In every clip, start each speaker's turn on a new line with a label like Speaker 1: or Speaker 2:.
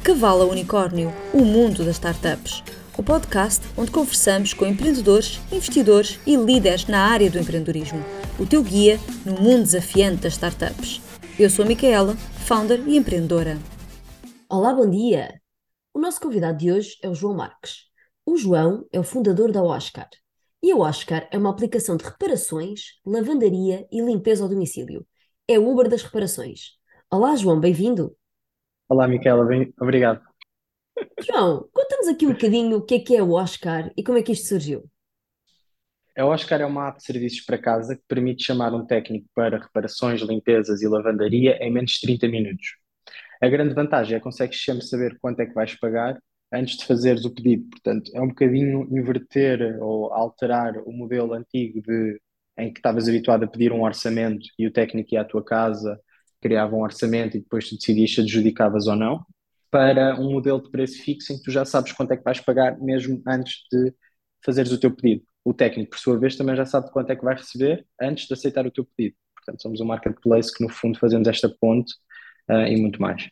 Speaker 1: De Cavalo Unicórnio, o mundo das startups. O podcast onde conversamos com empreendedores, investidores e líderes na área do empreendedorismo. O teu guia no mundo desafiante das startups. Eu sou a Micaela, founder e empreendedora.
Speaker 2: Olá, bom dia! O nosso convidado de hoje é o João Marques. O João é o fundador da Oscar. E a Oscar é uma aplicação de reparações, lavandaria e limpeza ao domicílio. É o Uber das reparações. Olá, João, bem-vindo.
Speaker 3: Olá, Micaela, bem, obrigado.
Speaker 2: João, conta-nos aqui um bocadinho o que é que é o Oscar e como é que isto surgiu.
Speaker 3: A Oscar é uma app de serviços para casa que permite chamar um técnico para reparações, limpezas e lavandaria em menos de 30 minutos. A grande vantagem é que consegues sempre saber quanto é que vais pagar antes de fazeres o pedido. Portanto, é um bocadinho inverter ou alterar o modelo antigo de, em que estavas habituado a pedir um orçamento e o técnico ia à tua casa criava um orçamento e depois tu decidias se adjudicavas ou não, para um modelo de preço fixo em que tu já sabes quanto é que vais pagar mesmo antes de fazeres o teu pedido. O técnico, por sua vez, também já sabe quanto é que vai receber antes de aceitar o teu pedido. Portanto, somos um marketplace que, no fundo, fazemos esta ponte uh, e muito mais.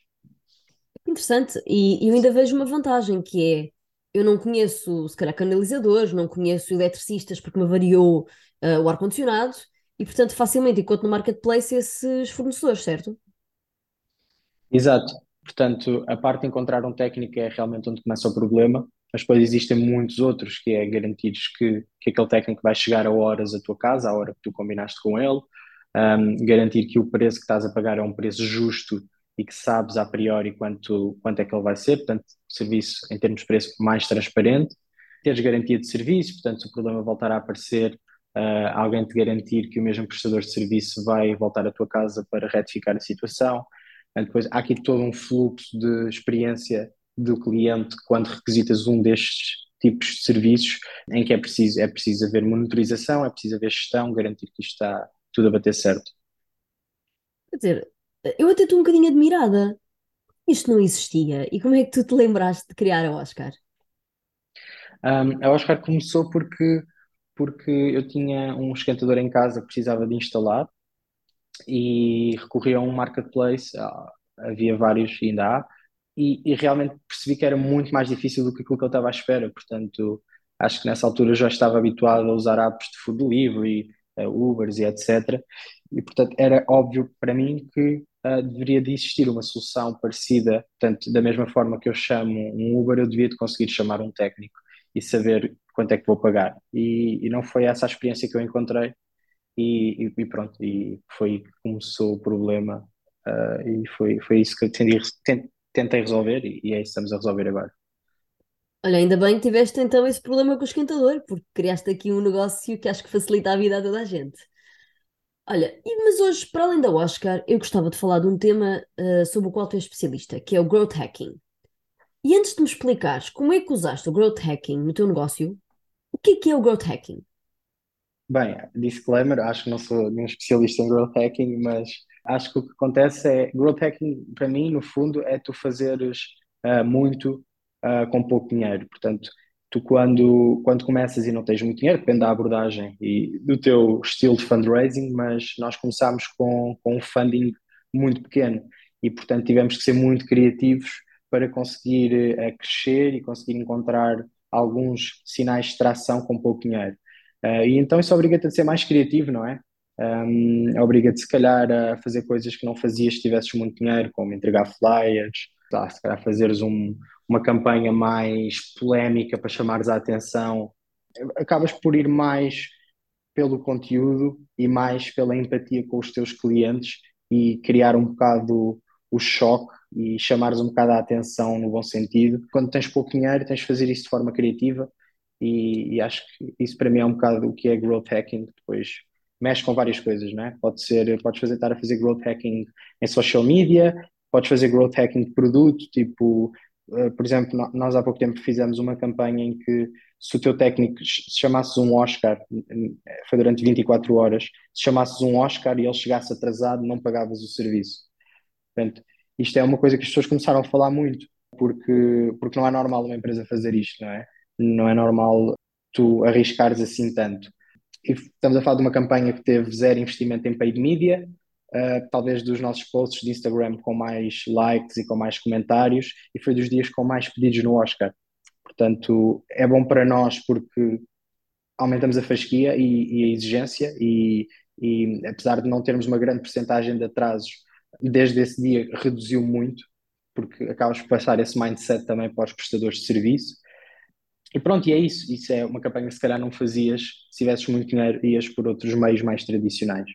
Speaker 2: Interessante. E eu ainda vejo uma vantagem que é eu não conheço, se calhar, canalizadores, não conheço eletricistas porque me variou uh, o ar-condicionado e, portanto, facilmente encontro no marketplace esses fornecedores, certo?
Speaker 3: Exato. Portanto, a parte de encontrar um técnico é realmente onde começa o problema, mas depois existem muitos outros, que é garantidos que, que aquele técnico vai chegar a horas à tua casa, à hora que tu combinaste com ele, um, garantir que o preço que estás a pagar é um preço justo e que sabes a priori quanto, quanto é que ele vai ser, portanto, serviço em termos de preço mais transparente, teres garantia de serviço, portanto, se o problema voltar a aparecer, uh, alguém te garantir que o mesmo prestador de serviço vai voltar à tua casa para retificar a situação. Uh, depois há aqui todo um fluxo de experiência do cliente quando requisitas um destes tipos de serviços em que é preciso, é preciso haver monitorização, é preciso haver gestão, garantir que isto está tudo a bater certo.
Speaker 2: Quer dizer, eu até estou um bocadinho admirada. Isto não existia. E como é que tu te lembraste de criar a Oscar?
Speaker 3: Um, a Oscar começou porque porque eu tinha um esquentador em casa que precisava de instalar e recorri a um marketplace, havia vários, ainda há, e, e, realmente percebi que era muito mais difícil do que aquilo que eu estava à espera. Portanto, acho que nessa altura já estava habituado a usar apps de food delivery, uh, Ubers e etc. E, portanto, era óbvio para mim que uh, deveria de existir uma solução parecida. Portanto, da mesma forma que eu chamo um Uber, eu devia de conseguir chamar um técnico e saber quanto é que vou pagar. E, e não foi essa a experiência que eu encontrei e, e, pronto, e foi começou o problema uh, e foi, foi isso que eu tentei, tentei resolver e, e é isso que estamos a resolver agora.
Speaker 2: Olha, ainda bem que tiveste então esse problema com o esquentador, porque criaste aqui um negócio que acho que facilita a vida a toda a gente. Olha, mas hoje, para além da Oscar, eu gostava de falar de um tema uh, sobre o qual tu és especialista, que é o growth hacking. E antes de me explicares como é que usaste o growth hacking no teu negócio, o que é que é o growth hacking?
Speaker 3: Bem, disclaimer, acho que não sou nenhum especialista em growth hacking, mas acho que o que acontece é, growth hacking para mim, no fundo, é tu fazeres uh, muito uh, com pouco dinheiro. Portanto, tu quando, quando começas e não tens muito dinheiro, depende da abordagem e do teu estilo de fundraising, mas nós começámos com, com um funding muito pequeno e, portanto, tivemos que ser muito criativos para conseguir uh, crescer e conseguir encontrar alguns sinais de tração com pouco dinheiro. Uh, e então isso obriga-te a ser mais criativo, não é? Um, obriga-te, se calhar, a fazer coisas que não fazias se tivesses muito dinheiro, como entregar flyers, tá, se calhar fazeres um, uma campanha mais polémica para chamares a atenção. Acabas por ir mais pelo conteúdo e mais pela empatia com os teus clientes e criar um bocado o choque e chamares um bocado a atenção no bom sentido. Quando tens pouco dinheiro, tens de fazer isso de forma criativa e, e, acho que isso para mim é um bocado o que é growth hacking, depois mexe com várias coisas, não é? Pode ser, podes fazer, estar a fazer growth hacking em social media, podes fazer growth hacking de produto, tipo, uh, por exemplo, nós há pouco tempo fizemos uma campanha em que se o teu técnico se chamasses um Oscar, foi durante 24 horas, se chamasses um Oscar e ele chegasse atrasado, não pagavas o serviço. Portanto, isto é uma coisa que as pessoas começaram a falar muito, porque, porque não é normal uma empresa fazer isto, não é? Não é normal tu arriscares assim tanto. E estamos a falar de uma campanha que teve zero investimento em paid media, uh, talvez dos nossos posts de Instagram com mais likes e com mais comentários, e foi dos dias com mais pedidos no Oscar. Portanto, é bom para nós porque aumentamos a fasquia e, e a exigência, e, e, apesar de não termos uma grande percentagem de atrasos, desde esse dia reduziu muito, porque acabas por passar esse mindset também para os prestadores de serviço. E pronto, e é isso. Isso é uma campanha que se calhar não fazias se tivesses muito dinheiro, ias por outros meios mais tradicionais.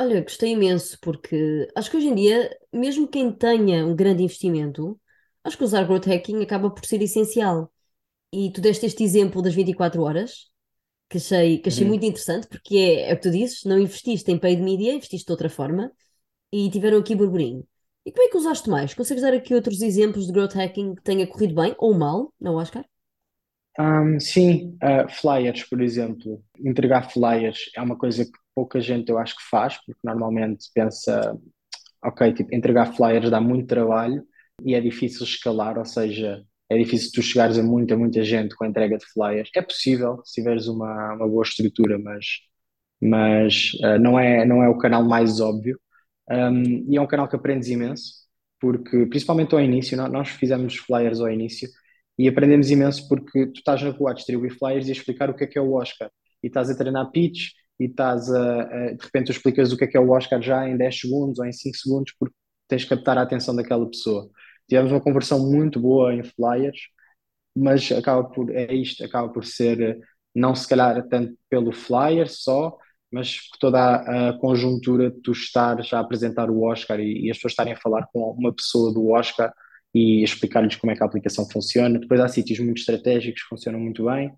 Speaker 2: Olha, gostei imenso, porque acho que hoje em dia, mesmo quem tenha um grande investimento, acho que usar growth hacking acaba por ser essencial. E tu deste este exemplo das 24 horas, que achei, que achei
Speaker 3: Uhum.
Speaker 2: muito interessante, porque é, é o que tu dizes, não investiste em paid media, investiste de outra forma, e tiveram aqui burburinho. E como é que usaste mais? Consegues dar aqui outros exemplos de growth hacking que tenha corrido bem ou mal, não, Oscar?
Speaker 3: Um, sim, uh, flyers, por exemplo. Entregar flyers é uma coisa que pouca gente eu acho que faz, porque normalmente pensa, ok, tipo, entregar flyers dá muito trabalho e é difícil escalar, ou seja, é difícil tu chegares a muita, muita gente com a entrega de flyers. É possível se tiveres uma, uma boa estrutura, mas, mas uh, não é, não é o canal mais óbvio. Um, e é um canal que aprendes imenso, porque principalmente ao início, nós fizemos flyers ao início e aprendemos imenso porque tu estás na rua a distribuir flyers e a explicar o que é que é o Oscar. E estás a treinar pitch e estás a, a, de repente tu explicas o que é que é o Oscar já em 10 segundos ou em 5 segundos porque tens que captar a atenção daquela pessoa. Tivemos uma conversão muito boa em flyers, mas acaba por, é isto, acaba por ser não se calhar tanto pelo flyer só, mas toda a, conjuntura de tu estares a apresentar o Oscar e, e as pessoas estarem a falar com uma pessoa do Oscar e explicar-lhes como é que a aplicação funciona. Depois há sítios muito estratégicos que funcionam muito bem.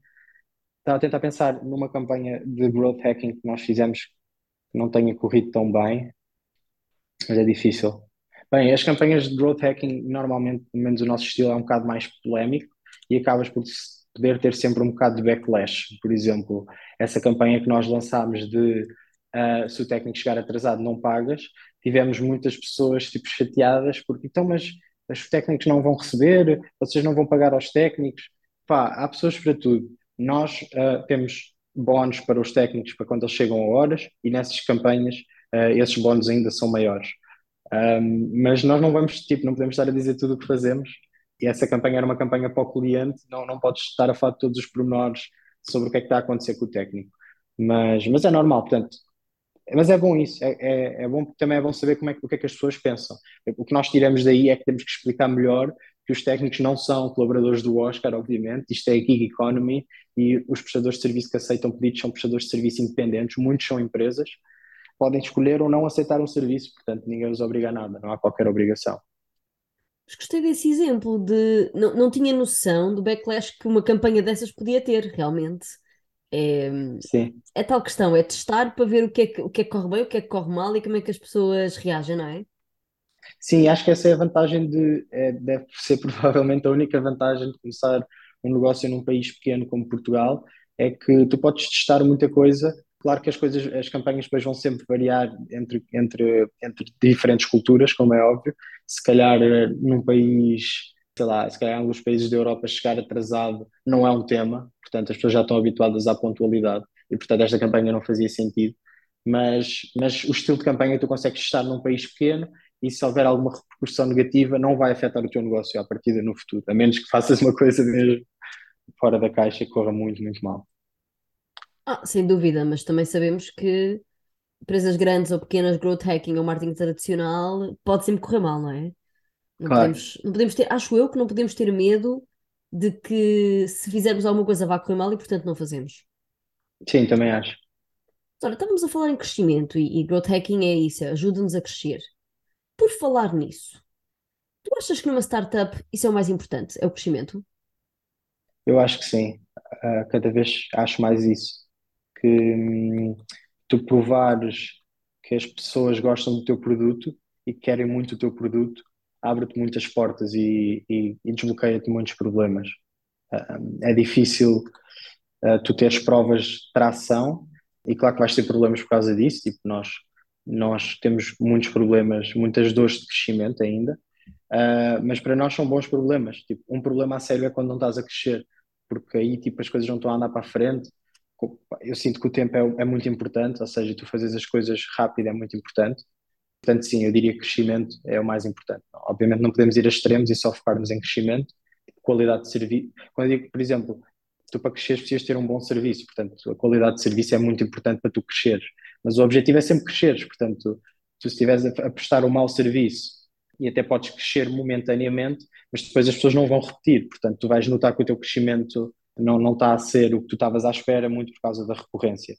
Speaker 3: Estava a tentar pensar numa campanha de growth hacking que nós fizemos que não tenha corrido tão bem, mas é difícil. Bem, as campanhas de growth hacking, normalmente, pelo menos o nosso estilo, é um bocado mais polémico e acabas por poder ter sempre um bocado de backlash. Por exemplo, essa campanha que nós lançámos de uh, se o técnico chegar atrasado não pagas, tivemos muitas pessoas tipo chateadas porque então, mas os técnicos não vão receber, vocês não vão pagar aos técnicos. Pá, há pessoas para tudo. Nós uh, temos bónus para os técnicos para quando eles chegam a horas e nessas campanhas uh, esses bónus ainda são maiores. Um, mas nós não vamos, tipo, não podemos estar a dizer tudo o que fazemos e essa campanha era uma campanha para o cliente, não, não podes estar a falar de todos os pormenores sobre o que é que está a acontecer com o técnico. Mas, mas é normal, portanto, mas é bom isso, é, é, é bom também é bom saber como é, o que é que as pessoas pensam. O que nós tiramos daí é que temos que explicar melhor que os técnicos não são colaboradores do Oscar, obviamente, isto é a gig economy e os prestadores de serviço que aceitam pedidos são prestadores de serviço independentes, muitos são empresas, podem escolher ou não aceitar um serviço, portanto ninguém os obriga a nada, não há qualquer obrigação.
Speaker 2: Mas gostei desse exemplo de. Não, não tinha noção do backlash que uma campanha dessas podia ter, realmente. É,
Speaker 3: Sim.
Speaker 2: é tal questão, é testar para ver o que é que, o que é que corre bem, o que é que corre mal e como é que as pessoas reagem, não é?
Speaker 3: Sim, acho que essa é a vantagem de. É, deve ser provavelmente a única vantagem de começar um negócio num país pequeno como Portugal, é que tu podes testar muita coisa. Claro que as coisas, as campanhas depois vão sempre variar entre, entre, entre diferentes culturas, como é óbvio. Se calhar num país, sei lá, se calhar em alguns países da Europa chegar atrasado não é um tema, portanto as pessoas já estão habituadas à pontualidade e portanto esta campanha não fazia sentido. Mas, mas o estilo de campanha tu consegues estar num país pequeno e se houver alguma repercussão negativa não vai afetar o teu negócio à partida no futuro, a menos que faças uma coisa mesmo fora da caixa que corra muito, muito mal.
Speaker 2: Ah, sem dúvida, mas também sabemos que empresas grandes ou pequenas, growth hacking ou marketing tradicional, pode sempre correr mal, não é? Não
Speaker 3: Claro.
Speaker 2: podemos, não podemos ter, acho eu que não podemos ter medo de que se fizermos alguma coisa vá correr mal e portanto não fazemos.
Speaker 3: Sim, também acho.
Speaker 2: Olha, estávamos a falar em crescimento e, e growth hacking é isso, ajuda-nos a crescer. Por falar nisso, tu achas que numa startup isso é o mais importante? É o crescimento?
Speaker 3: Eu acho que sim. Ah, cada vez acho mais isso. Que hum, tu provares que as pessoas gostam do teu produto e que querem muito o teu produto, abre-te muitas portas e, e, e desbloqueia-te muitos problemas. Ah, é difícil ah, tu teres provas de tração e claro que vais ter problemas por causa disso. Tipo, nós, nós temos muitos problemas, muitas dores de crescimento ainda. Uh, mas para nós são bons problemas. Tipo, um problema a sério é quando não estás a crescer, porque aí tipo, as coisas não estão a andar para a frente. Eu sinto que o tempo é, é muito importante, ou seja, tu fazes as coisas rápido é muito importante. Portanto, sim, eu diria que crescimento é o mais importante. Obviamente não podemos ir a extremos e só focarmos em crescimento, qualidade de serviço. Quando eu digo, por exemplo, tu para cresceres precisas ter um bom serviço, portanto, a qualidade de serviço é muito importante para tu cresceres. Mas o objetivo é sempre cresceres, portanto, tu se estiveres a, a prestar um mau serviço e até podes crescer momentaneamente, mas depois as pessoas não vão repetir, portanto, tu vais notar que o teu crescimento não, não está a ser o que tu estavas à espera, muito por causa da recorrência.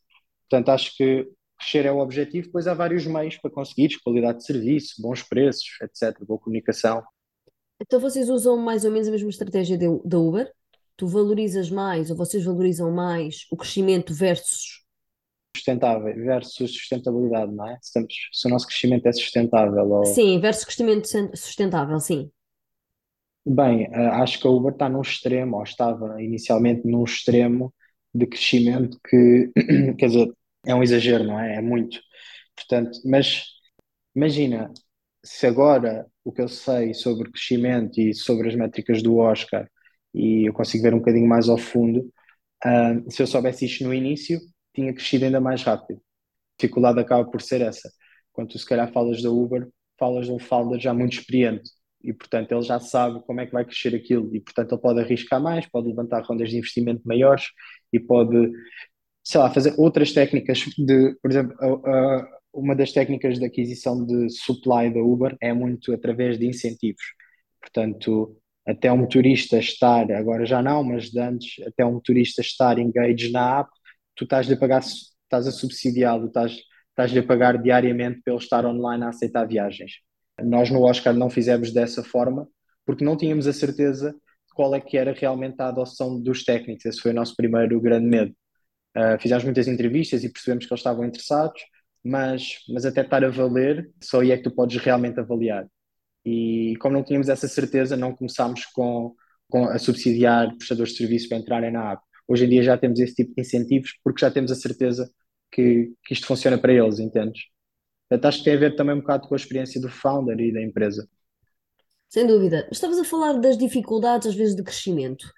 Speaker 3: Portanto, acho que crescer é o objetivo, depois há vários meios para conseguires, qualidade de serviço, bons preços, etc., boa comunicação.
Speaker 2: Então vocês usam mais ou menos a mesma estratégia da Uber? Tu valorizas mais, ou vocês valorizam mais o crescimento versus
Speaker 3: sustentável versus sustentabilidade, não é? Se, estamos, se o nosso crescimento é sustentável ou...
Speaker 2: Sim, versus crescimento sustentável, sim.
Speaker 3: Bem, eh, acho que a Uber está num extremo, ou estava inicialmente num extremo de crescimento que, quer dizer, é um exagero, não é? É muito. Portanto, mas imagina, se agora o que eu sei sobre crescimento e sobre as métricas do Oscar e eu consigo ver um bocadinho mais ao fundo, uh, se eu soubesse isto no início, tinha crescido ainda mais rápido. A dificuldade acaba por ser essa. Quando tu se calhar falas da Uber, falas de um founder já muito experiente e portanto ele já sabe como é que vai crescer aquilo e portanto ele pode arriscar mais, pode levantar rondas de investimento maiores e pode, sei lá, fazer outras técnicas de, por exemplo, uma das técnicas de aquisição de supply da Uber é muito através de incentivos. Portanto, até um motorista estar, agora já não, mas de antes, até um motorista estar engaged na app, tu estás-lhe a pagar, estás a subsidiá-lo, estás, estás-lhe a pagar diariamente pelo estar online a aceitar viagens. Nós no Oscar não fizemos dessa forma porque não tínhamos a certeza de qual é que era realmente a adoção dos técnicos. Esse foi o nosso primeiro grande medo. Uh, fizemos muitas entrevistas e percebemos que eles estavam interessados, mas, mas até estar a valer, só aí é que tu podes realmente avaliar. E como não tínhamos essa certeza, não começámos com, com a subsidiar prestadores de serviço para entrarem na app. Hoje em dia já temos esse tipo de incentivos porque já temos a certeza que, que isto funciona para eles, entendes? Portanto, acho que tem a ver também um bocado com a experiência do founder e da empresa.
Speaker 2: Sem dúvida. Estavas a falar das dificuldades, às vezes, de crescimento.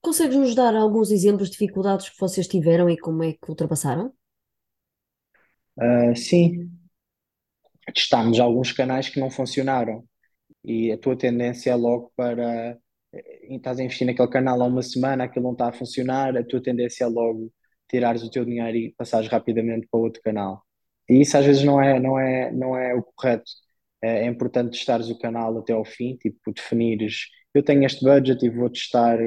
Speaker 2: Consegues-nos dar alguns exemplos de dificuldades que vocês tiveram e como é que ultrapassaram?
Speaker 3: Uh, sim. Testámos alguns canais que não funcionaram e a tua tendência é logo para estás a investir naquele canal há uma semana, aquilo não está a funcionar, a tua tendência é logo tirares o teu dinheiro e passares rapidamente para outro canal. E isso às vezes não é, não é, não é o correto. É, é importante testares o canal até ao fim, tipo, definires, eu tenho este budget e vou testar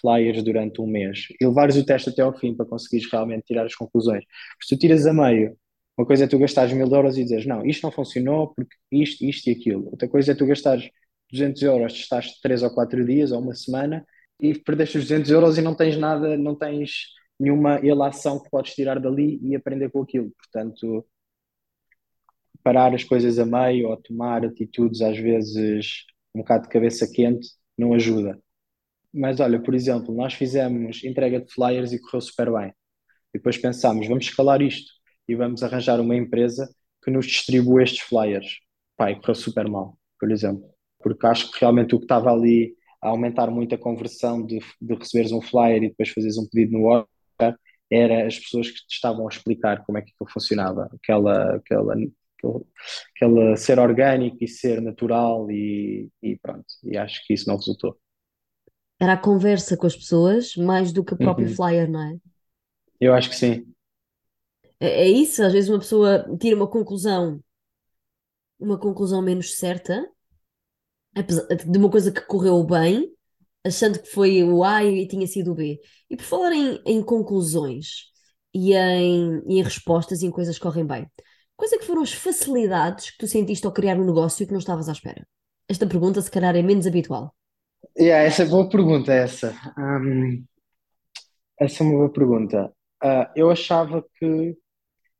Speaker 3: flyers durante um mês e levares o teste até ao fim para conseguires realmente tirar as conclusões. Se tu tiras a meio, uma coisa é tu gastares mil euros e dizes, não, isto não funcionou porque isto, isto e aquilo. Outra coisa é tu gastares 200 euros, estás 3 ou 4 dias ou uma semana e perdeste os 200 euros e não tens nada, não tens nenhuma ilação que podes tirar dali e aprender com aquilo. Portanto, parar as coisas a meio ou tomar atitudes às vezes um bocado de cabeça quente não ajuda. Mas olha, por exemplo, nós fizemos entrega de flyers e correu super bem. Depois pensámos, vamos escalar isto e vamos arranjar uma empresa que nos distribua estes flyers. Pai, correu super mal, por exemplo porque acho que realmente o que estava ali a aumentar muito a conversão de, de receberes um flyer e depois fazeres um pedido no Oscar era as pessoas que te estavam a explicar como é que aquilo funcionava, aquela, aquela, aquela ser orgânico e ser natural e, e pronto, e acho que isso não resultou.
Speaker 2: Era a conversa com as pessoas mais do que o próprio uhum. flyer, não é?
Speaker 3: Eu acho que sim.
Speaker 2: É, é isso, às vezes uma pessoa tira uma conclusão, uma conclusão menos certa de uma coisa que correu bem, achando que foi o A e tinha sido o B. E por falar em, em conclusões e em, em respostas e em coisas que correm bem, quais é que foram as facilidades que tu sentiste ao criar um negócio que não estavas à espera? Esta pergunta, se calhar, é menos habitual.
Speaker 3: Yeah, essa é boa pergunta, essa. Um, essa é uma boa pergunta. Uh, eu achava que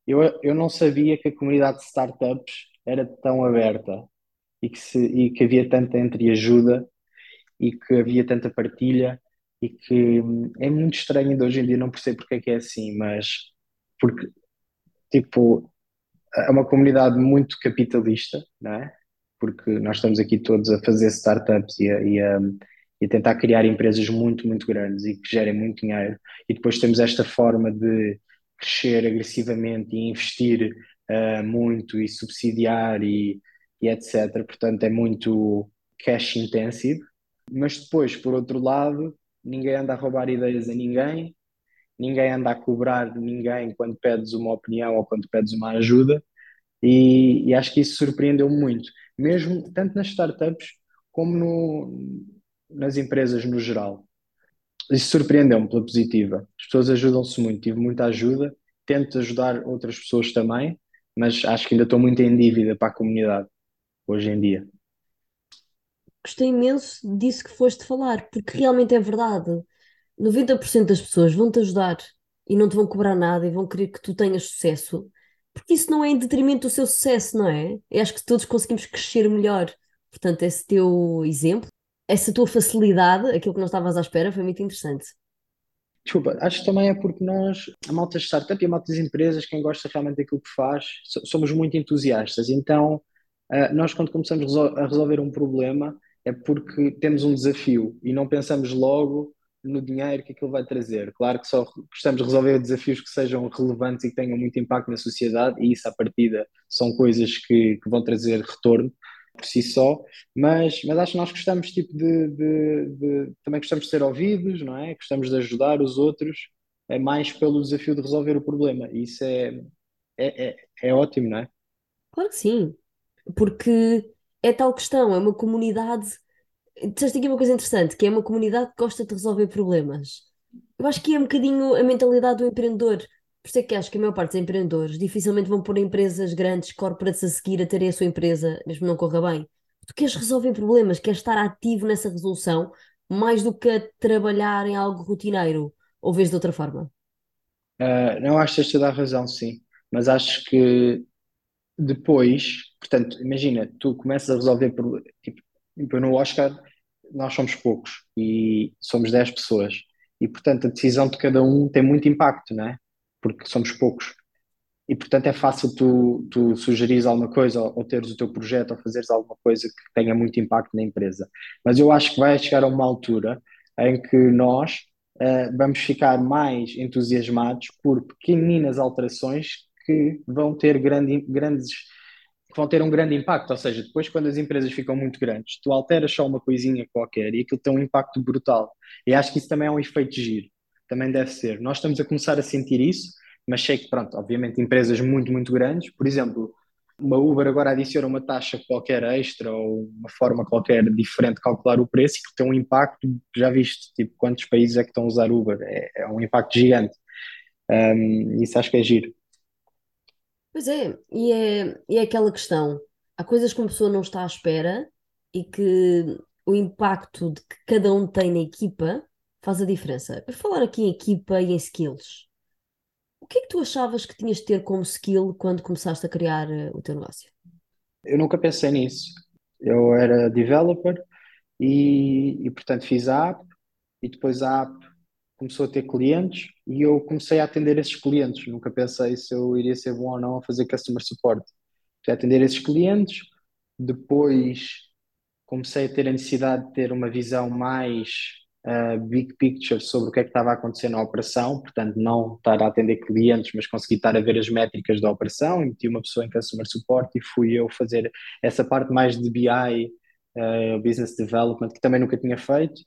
Speaker 3: eu, eu não sabia que a comunidade de startups era tão aberta e que, se, e que havia tanta entreajuda e que havia tanta partilha e que hum, é muito estranho ainda hoje em dia, não percebo porque é que é assim, mas porque, tipo, é uma comunidade muito capitalista, não é? Porque nós estamos aqui todos a fazer startups e a, e a, e tentar criar empresas muito, muito grandes e que gerem muito dinheiro. E depois temos esta forma de crescer agressivamente e investir uh, muito e subsidiar e, e etc. Portanto, é muito cash intensive. Mas depois, por outro lado, ninguém anda a roubar ideias a ninguém, ninguém anda a cobrar ninguém quando pedes uma opinião ou quando pedes uma ajuda. E, e acho que isso surpreendeu-me muito, mesmo tanto nas startups como no, nas empresas no geral. Isso surpreendeu-me pela positiva. As pessoas ajudam-se muito, tive muita ajuda, tento ajudar outras pessoas também, mas acho que ainda estou muito em dívida para a comunidade hoje em dia.
Speaker 2: Gostei imenso disso que foste falar, porque realmente é verdade. 90% das pessoas vão-te ajudar e não te vão cobrar nada e vão querer que tu tenhas sucesso, porque isso não é em detrimento do seu sucesso, não é? Eu acho que todos conseguimos crescer melhor. Portanto, esse teu exemplo, essa tua facilidade, aquilo que não estavas à espera, foi muito interessante.
Speaker 3: Desculpa, acho que também é porque nós, a malta de startup e a malta das empresas, quem gosta realmente daquilo que faz, somos muito entusiastas. Então, eh, nós quando começamos a resolver um problema é porque temos um desafio e não pensamos logo no dinheiro que aquilo vai trazer. Claro que só gostamos de resolver desafios que sejam relevantes e que tenham muito impacto na sociedade, e isso, à partida, são coisas que, que vão trazer retorno por si só, mas, mas acho que nós gostamos tipo, de, de, de, também gostamos de ser ouvidos, não é? Gostamos de ajudar os outros, é mais pelo desafio de resolver o problema, e isso é, é, é, é ótimo, não é?
Speaker 2: Claro que sim, porque é tal questão, é uma comunidade. Disseste aqui uma coisa interessante, que é uma comunidade que gosta de resolver problemas. Eu acho que é um bocadinho a mentalidade do empreendedor. Por isso é que acho que a maior parte dos empreendedores dificilmente vão pôr empresas grandes, corporates a seguir a terem a sua empresa, mesmo não corra bem. Tu queres resolver problemas, queres estar ativo nessa resolução, mais do que a trabalhar em algo rotineiro, ou vês de outra forma?
Speaker 3: Uh, não acho que esteja a dar razão, sim. Mas acho que depois, portanto, imagina, tu começas a resolver tipo, no Oscar nós somos poucos e somos 10 pessoas e portanto a decisão de cada um tem muito impacto, não é? Porque somos poucos e portanto é fácil tu, tu sugerires alguma coisa ou, teres o teu projeto ou fazeres alguma coisa que tenha muito impacto na empresa. Mas eu acho que vai chegar a uma altura em que nós uh, vamos ficar mais entusiasmados por pequeninas alterações que vão ter grande, grandes que vão ter um grande impacto, ou seja, depois quando as empresas ficam muito grandes, tu alteras só uma coisinha qualquer e aquilo tem um impacto brutal. E acho que isso também é um efeito giro, também deve ser. Nós estamos a começar a sentir isso, mas sei que, pronto, obviamente empresas muito, muito grandes, por exemplo, uma Uber agora adiciona uma taxa qualquer extra ou uma forma qualquer diferente de calcular o preço e que tem um impacto, já viste, tipo, quantos países é que estão a usar Uber? É, é um impacto gigante. Um, isso acho que é giro.
Speaker 2: Pois é, e é, e é aquela questão. Há coisas que uma pessoa não está à espera e que o impacto de que cada um tem na equipa faz a diferença. Para falar aqui em equipa e em skills, o que é que tu achavas que tinhas de ter como skill quando começaste a criar eh, o teu negócio?
Speaker 3: Eu nunca pensei nisso. Eu era developer e, e portanto fiz a app e depois a app começou a ter clientes e eu comecei a atender esses clientes. Nunca pensei se eu iria ser bom ou não a fazer customer support. Comecei a atender esses clientes, depois comecei a ter a necessidade de ter uma visão mais uh, big picture sobre o que é que estava a acontecer na operação, portanto, não estar a atender clientes, mas conseguir estar a ver as métricas da operação. E meti uma pessoa em customer support e fui eu fazer essa parte mais de BI, uh, eh, business development, que também nunca tinha feito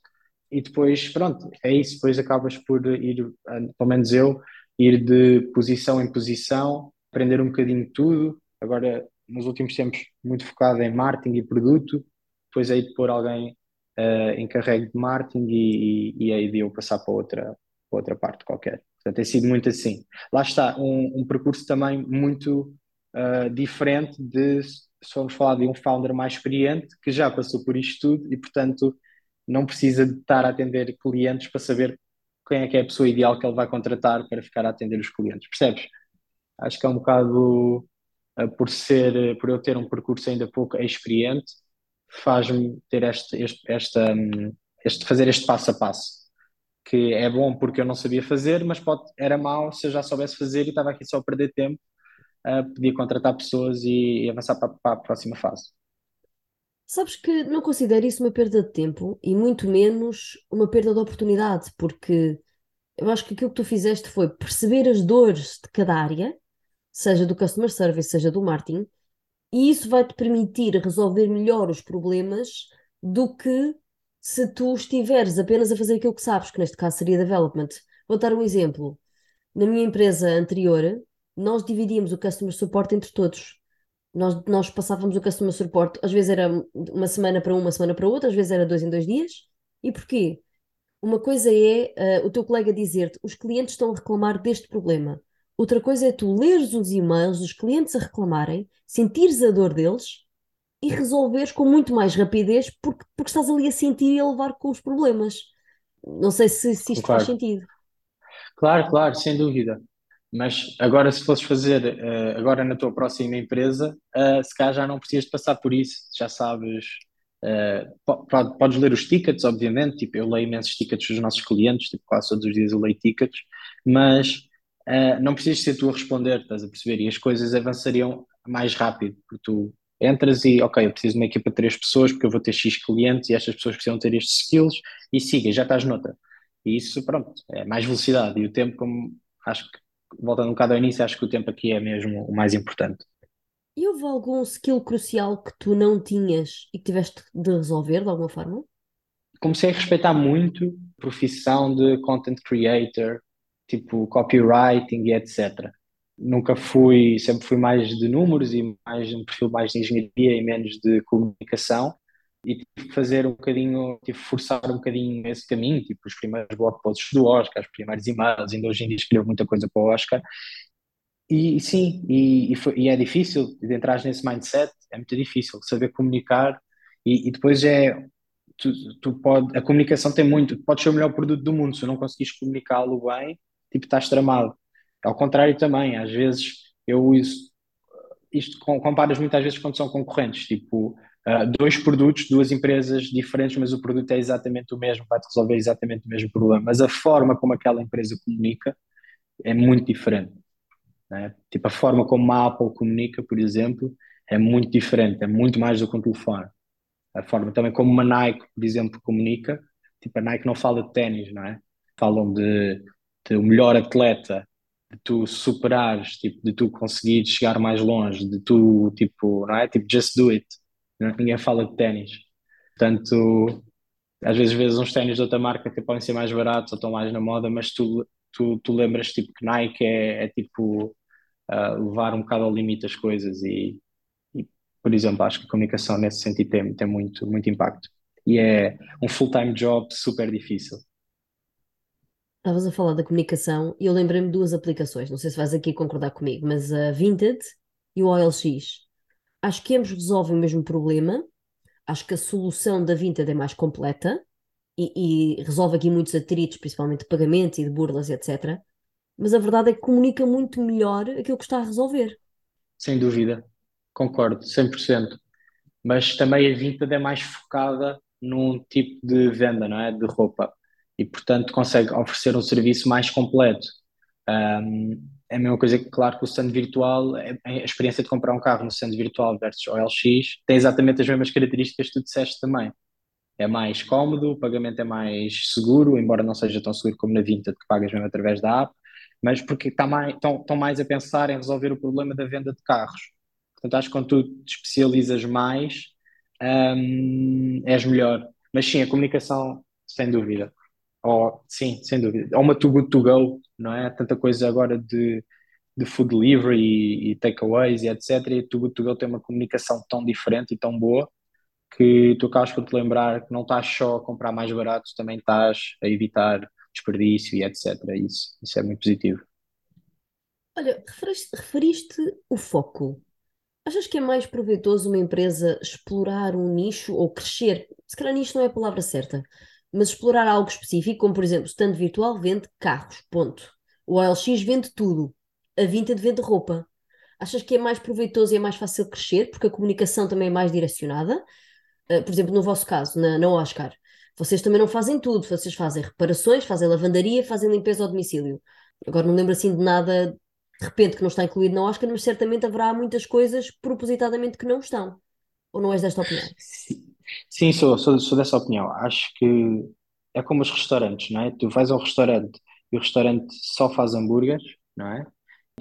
Speaker 3: e depois, pronto, é isso. Depois acabas por ir, pelo menos eu, ir de posição em posição, aprender um bocadinho tudo. Agora, nos últimos tempos, muito focado em marketing e produto. Depois aí de pôr alguém uh, encarregue de marketing e, e, e aí de eu passar para outra, para outra parte qualquer. Portanto, tem sido muito assim. Lá está, um, um percurso também muito uh, diferente de se formos falar de um founder mais experiente que já passou por isto tudo e, portanto, não precisa de estar a atender clientes para saber quem é que é a pessoa ideal que ele vai contratar para ficar a atender os clientes, percebes? Acho que é um bocado uh, por ser, por eu ter um percurso ainda pouco experiente, faz-me ter este, este, esta, um, este, fazer este passo a passo. Que é bom porque eu não sabia fazer, mas pode, era mau se eu já soubesse fazer e estava aqui só a perder tempo, uh, podia contratar pessoas e, e avançar para, para a próxima fase.
Speaker 2: Sabes que não considero isso uma perda de tempo e muito menos uma perda de oportunidade, porque eu acho que aquilo que tu fizeste foi perceber as dores de cada área, seja do customer service, seja do marketing, e isso vai-te permitir resolver melhor os problemas do que se tu estiveres apenas a fazer aquilo que sabes, que neste caso seria development. Vou dar um exemplo. Na minha empresa anterior, nós dividíamos o customer support entre todos. Nós, nós passávamos o customer support, às vezes era uma semana para uma semana para outra, às vezes era dois em dois dias. E porquê? Uma coisa é uh, o teu colega dizer-te os clientes estão a reclamar deste problema. Outra coisa é tu leres os e-mails dos clientes a reclamarem, sentires a dor deles e resolveres com muito mais rapidez porque, porque estás ali a sentir e a levar com os problemas. Não sei se, se isto
Speaker 3: Claro,
Speaker 2: faz sentido.
Speaker 3: claro, claro, sem dúvida. Mas agora, se fosses fazer eh, agora na tua próxima empresa, eh, se calhar já não precisas de passar por isso, já sabes. po- podes ler os tickets, obviamente, tipo, eu leio imensos tickets dos nossos clientes, tipo, quase todos os dias eu leio tickets, mas eh, não precisas ser tu a responder, estás a perceber? E as coisas avançariam mais rápido, porque tu entras e, ok, eu preciso de uma equipa de três pessoas, porque eu vou ter X clientes e estas pessoas precisam ter estes skills, e siga, já estás noutra. E isso, pronto, é mais velocidade. E o tempo, como acho que voltando um bocado ao início, acho que o tempo aqui é mesmo o mais importante.
Speaker 2: E houve algum skill crucial que tu não tinhas e que tiveste de resolver de alguma forma?
Speaker 3: Comecei a respeitar muito a profissão de content creator, tipo copywriting e etc. Nunca fui, sempre fui mais de números e mais um perfil mais de engenharia e menos de comunicação. E tive que fazer um bocadinho, tive que forçar um bocadinho esse caminho, tipo os primeiros blog posts do Oscar, os primeiros e-mails, ainda hoje em dia escrevo muita coisa para o Oscar, E sim, e, e, foi- e é difícil de entrar nesse mindset, é muito difícil saber comunicar e, depois é tu, tu pode, a comunicação tem muito, pode ser o melhor produto do mundo, se não conseguires comunicá-lo bem, tipo, estás tramado. Ao contrário também, às vezes eu uso, isto com- comparas muitas vezes quando são concorrentes, tipo, ah, dois produtos, duas empresas diferentes, mas o produto é exatamente o mesmo, vai-te resolver exatamente o mesmo problema, mas a forma como aquela empresa comunica é muito diferente né? Tipo, a forma como a Apple comunica, por exemplo, é muito diferente, é muito mais do que um telefone. A forma também como uma Nike, por exemplo, comunica, tipo, a Nike não fala de ténis, não é? Falam de, de o melhor atleta, de tu superares, tipo, de tu conseguires chegar mais longe, de tu, tipo, não é? Tipo, just do it. Ninguém fala de ténis. Portanto, às vezes vês uns ténis de outra marca que podem ser mais baratos ou estão mais na moda, mas tu, tu, tu lembras, tipo, que Nike é, é tipo uh, levar um bocado ao limite as coisas e, e, por exemplo, acho que a comunicação nesse sentido tem, tem muito, muito impacto. E é um full-time job super difícil.
Speaker 2: Estavas a falar da comunicação e eu lembrei-me de duas aplicações, não sei se vais aqui concordar comigo, mas a Vinted e o OLX. Acho que ambos resolvem o mesmo problema, acho que a solução da Vinted é mais completa e, e resolve aqui muitos atritos, principalmente de pagamentos e de burlas, etc. Mas a verdade é que comunica muito melhor aquilo que está a resolver.
Speaker 3: Sem dúvida, concordo, 100%. Mas também a Vinted é mais focada num tipo de venda, não é? De roupa. E, portanto, consegue oferecer um serviço mais completo. Um, é a mesma coisa que, claro, que o stand virtual, é- é a experiência de comprar um carro no stand virtual versus OLX tem exatamente as mesmas características que tu disseste também. É mais cómodo, o pagamento é mais seguro, embora não seja tão seguro como na Vinted, que pagas mesmo através da app, mas porque está mais, estão, estão mais a pensar em resolver o problema da venda de carros. Portanto, acho que quando tu te especializas mais, hum, és melhor. Mas sim, a comunicação, sem dúvida. Ou, sim, sem dúvida. Ou uma too good to go, não é? Tanta coisa agora de, de food delivery e, e takeaways e etc. E to go tem uma comunicação tão diferente e tão boa que tu acabas por te lembrar que não estás só a comprar mais barato, também estás a evitar desperdício e etc. Isso, isso é muito positivo.
Speaker 2: Olha, referiste, referiste o foco. Achas que é mais proveitoso uma empresa explorar um nicho ou crescer? Se calhar nicho não é a palavra certa, mas explorar algo específico, como por exemplo, stand virtual vende carros, ponto. O OLX vende tudo. A Vinted vende roupa. Achas que é mais proveitoso e é mais fácil crescer porque a comunicação também é mais direcionada? Uh, por exemplo, no vosso caso, na, na Oscar, vocês também não fazem tudo, vocês fazem reparações, fazem lavandaria, fazem limpeza ao domicílio. Agora não lembro assim de nada de repente que não está incluído na Oscar, mas certamente haverá muitas coisas propositadamente que não estão. Ou não és desta opinião?
Speaker 3: Sim, sim, sou, sou, sou dessa opinião. Acho que é como os restaurantes, não é? Tu vais ao restaurante e o restaurante só faz hambúrgueres, não é?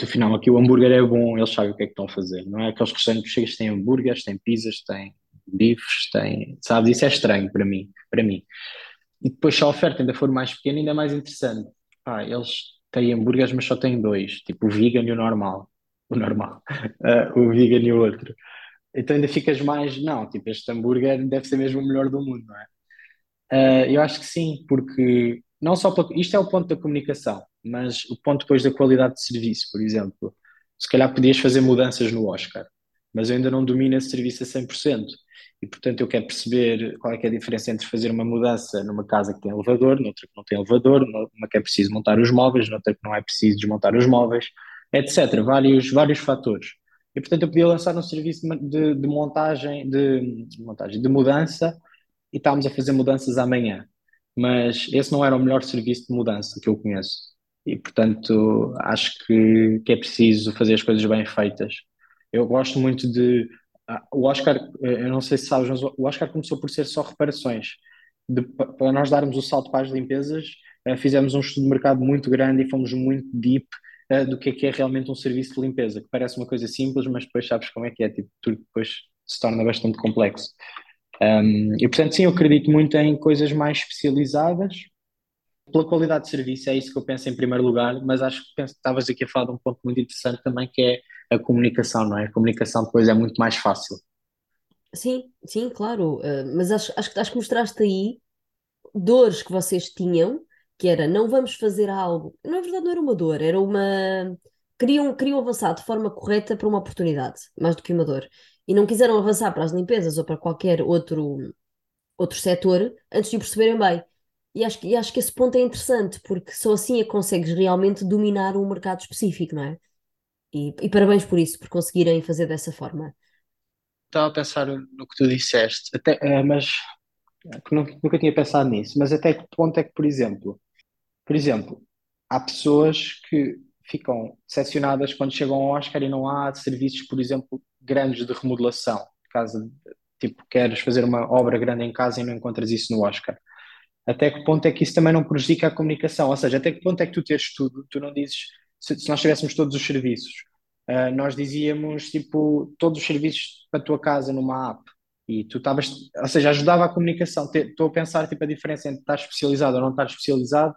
Speaker 3: No final, aqui o hambúrguer é bom, eles sabem o que é que estão a fazer. Não é aqueles restaurantes que chegas têm hambúrgueres, têm pizzas, têm bifes, têm. Sabes? Isso é estranho para mim. Para mim. E depois, se a oferta ainda for mais pequena, ainda é mais interessante. Ah, eles têm hambúrgueres, mas só têm dois, tipo o vegan e o normal. O normal. Uh, o vegan e o outro. Então ainda ficas mais, não, tipo, este hambúrguer deve ser mesmo o melhor do mundo, não é? Uh, eu acho que sim, porque não só para, isto é o ponto da comunicação, mas o ponto depois da qualidade de serviço, por exemplo. Se calhar podias fazer mudanças no Oscar, mas eu ainda não domino esse serviço a 100%. E, portanto, eu quero perceber qual é, é a diferença entre fazer uma mudança numa casa que tem elevador, noutra que não tem elevador, numa que é preciso montar os móveis, noutra que não é preciso desmontar os móveis, etc. Vários, vários fatores. E, portanto, eu podia lançar um serviço de, de montagem, de, de, montagem, de mudança, e estávamos a fazer mudanças amanhã. Mas esse não era o melhor serviço de mudança que eu conheço. E, portanto, acho que, que é preciso fazer as coisas bem feitas. Eu gosto muito de. Ah, o Oscar, eh, eu não sei se sabes, mas o Oscar começou por ser só reparações. De, para nós darmos o salto para as limpezas, eh, fizemos um estudo de mercado muito grande e fomos muito deep uh, do que é que é realmente um serviço de limpeza, que parece uma coisa simples, mas depois sabes como é que é, tipo, tudo depois se torna bastante complexo. Um, e portanto, sim, eu acredito muito em coisas mais especializadas. Pela qualidade de serviço, é isso que eu penso em primeiro lugar, mas acho que estavas aqui a falar de um ponto muito interessante também, que é a comunicação, não é? A comunicação depois é muito mais fácil.
Speaker 2: Sim, sim, claro. Uh, mas acho, acho, acho que mostraste aí dores que vocês tinham que era não vamos fazer algo. Na verdade, não era uma dor, era uma. Queriam, queriam avançar de forma correta para uma oportunidade, mais do que uma dor. E não quiseram avançar para as limpezas ou para qualquer outro, outro setor antes de o perceberem bem. E acho, e acho que esse ponto é interessante, porque só assim é que consegues realmente dominar um mercado específico, não é? E, e parabéns por isso, por conseguirem fazer dessa forma.
Speaker 3: Estava a pensar no que tu disseste, até, eh, mas nunca tinha pensado nisso. Mas até que ponto é que, por exemplo, por exemplo, há pessoas que ficam decepcionadas quando chegam ao Oscar e não há serviços, por exemplo, grandes de remodelação. Caso, tipo, queres fazer uma obra grande em casa e não encontras isso no Oscar. Até que ponto é que isso também não prejudica a comunicação? Ou seja, até que ponto é que tu teres tudo, tu não dizes, se, se nós tivéssemos todos os serviços, uh, nós dizíamos, tipo, todos os serviços para a tua casa numa app. E tu estavas, ou seja, ajudava a comunicação. Estou a pensar, tipo, a diferença entre estar especializado ou não estar especializado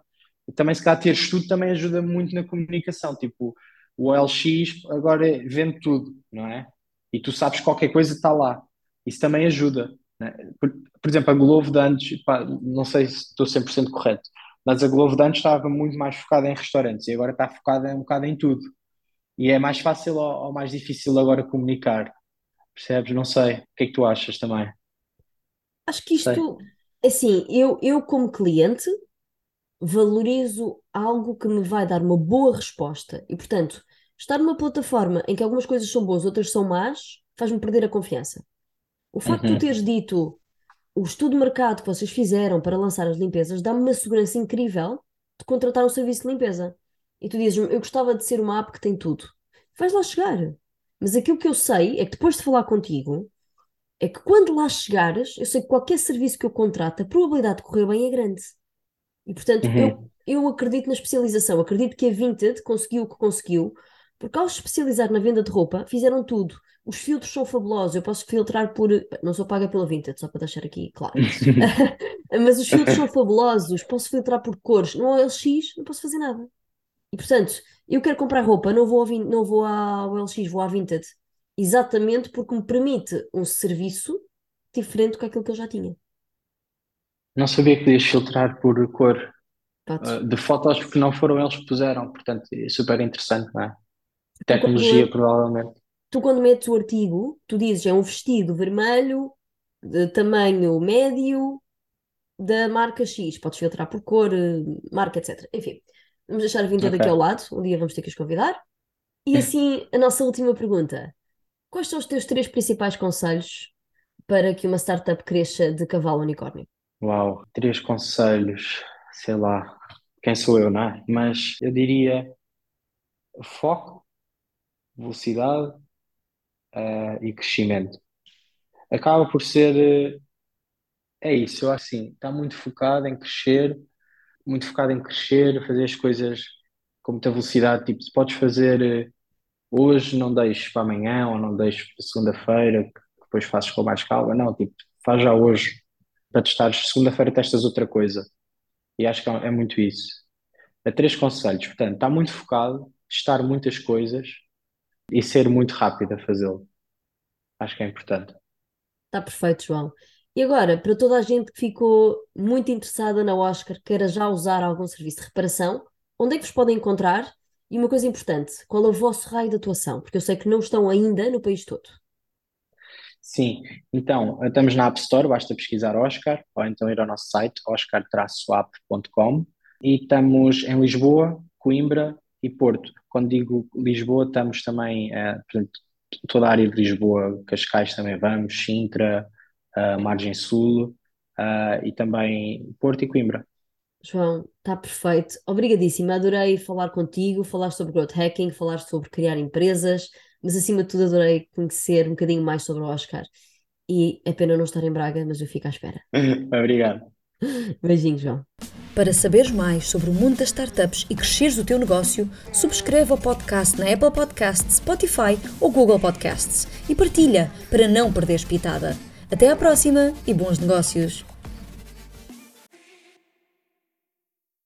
Speaker 3: também se calhar ter estudo também ajuda muito na comunicação, tipo, o OLX agora vende tudo, não é? E tu sabes que qualquer coisa está lá, isso também ajuda. É? Por, por, exemplo, a Glovo de antes, pá, não sei se estou 100% correto, mas a Glovo de antes estava muito mais focada em restaurantes e agora está focada um bocado em tudo. E é mais fácil ou, ou mais difícil agora comunicar? Percebes? Não sei. O que é que tu achas também?
Speaker 2: Acho que isto, assim, eu, eu como cliente, valorizo algo que me vai dar uma boa resposta. E, portanto, estar numa plataforma em que algumas coisas são boas, outras são más, faz-me perder a confiança. O facto uhum. de tu teres dito o estudo de mercado que vocês fizeram para lançar as limpezas dá-me uma segurança incrível de contratar um serviço de limpeza. E tu dizes eu gostava de ser uma app que tem tudo. Vais lá chegar. Mas aquilo que eu sei é que depois de falar contigo, é que quando lá chegares, eu sei que qualquer serviço que eu contrato, a probabilidade de correr bem é grande. E portanto, uhum. eu, eu acredito na especialização, acredito que a Vinted conseguiu o que conseguiu, porque ao especializar na venda de roupa, fizeram tudo. Os filtros são fabulosos, eu posso filtrar por. Não sou paga pela Vinted, só para deixar aqui claro. Mas os filtros são fabulosos, posso filtrar por cores. No OLX não posso fazer nada. E portanto, eu quero comprar roupa, não vou, ao, não vou ao OLX, vou à Vinted. Exatamente porque me permite um serviço diferente do que aquilo que eu já tinha.
Speaker 3: Não sabia que podias filtrar por cor uh, de fotos que não foram eles que puseram, portanto é super interessante, não é? Tecnologia, quando, provavelmente.
Speaker 2: Tu, quando metes o artigo, tu dizes é um vestido vermelho, de tamanho médio, da marca X. Podes filtrar por cor, marca, etc. Enfim, vamos deixar a vinda okay. daqui ao lado, um dia vamos ter que os convidar. E assim, a nossa última pergunta: quais são os teus três principais conselhos para que uma startup cresça de cavalo unicórnio?
Speaker 3: Uau, três conselhos, sei lá, quem sou eu, não é? Mas eu diria foco, velocidade, uh, e crescimento. acaba por ser, eh, é isso, eu acho assim, está muito focado em crescer, muito focado em crescer, fazer as coisas com muita velocidade, tipo, se podes fazer eh, hoje, não deixes para amanhã, ou não deixes para segunda-feira, que depois fazes com mais calma, não, tipo, faz já hoje, para testares, segunda-feira testas outra coisa, e acho que é, é muito isso. É três conselhos, portanto, está muito focado, testar muitas coisas e ser muito rápido a fazê-lo. Acho que é importante.
Speaker 2: Está perfeito, João. E agora, para toda a gente que ficou muito interessada na Oscar, queira já usar algum serviço de reparação, onde é que vos podem encontrar? E uma coisa importante, qual é o vosso raio de atuação? Porque eu sei que não estão ainda no país todo.
Speaker 3: Sim, então, estamos na App Store, basta pesquisar Oscar, ou então ir ao nosso site, oscar-app.com, e estamos em Lisboa, Coimbra e Porto. Quando digo Lisboa, estamos também, é, portanto, toda a área de Lisboa, Cascais também vamos, Sintra, uh, Margem Sul, uh, e também Porto e Coimbra.
Speaker 2: João, está perfeito. Obrigadíssima. Adorei falar contigo, falar sobre growth hacking, falar sobre criar empresas, mas acima de tudo adorei conhecer um bocadinho mais sobre o Oscar. E é pena não estar em Braga, mas eu fico à espera.
Speaker 3: Obrigado.
Speaker 2: Beijinho, João.
Speaker 1: Para saberes mais sobre o mundo das startups e cresceres o teu negócio, subscreve o podcast na Apple Podcasts, Spotify ou Google Podcasts e partilha para não perderes pitada. Até à próxima e bons negócios!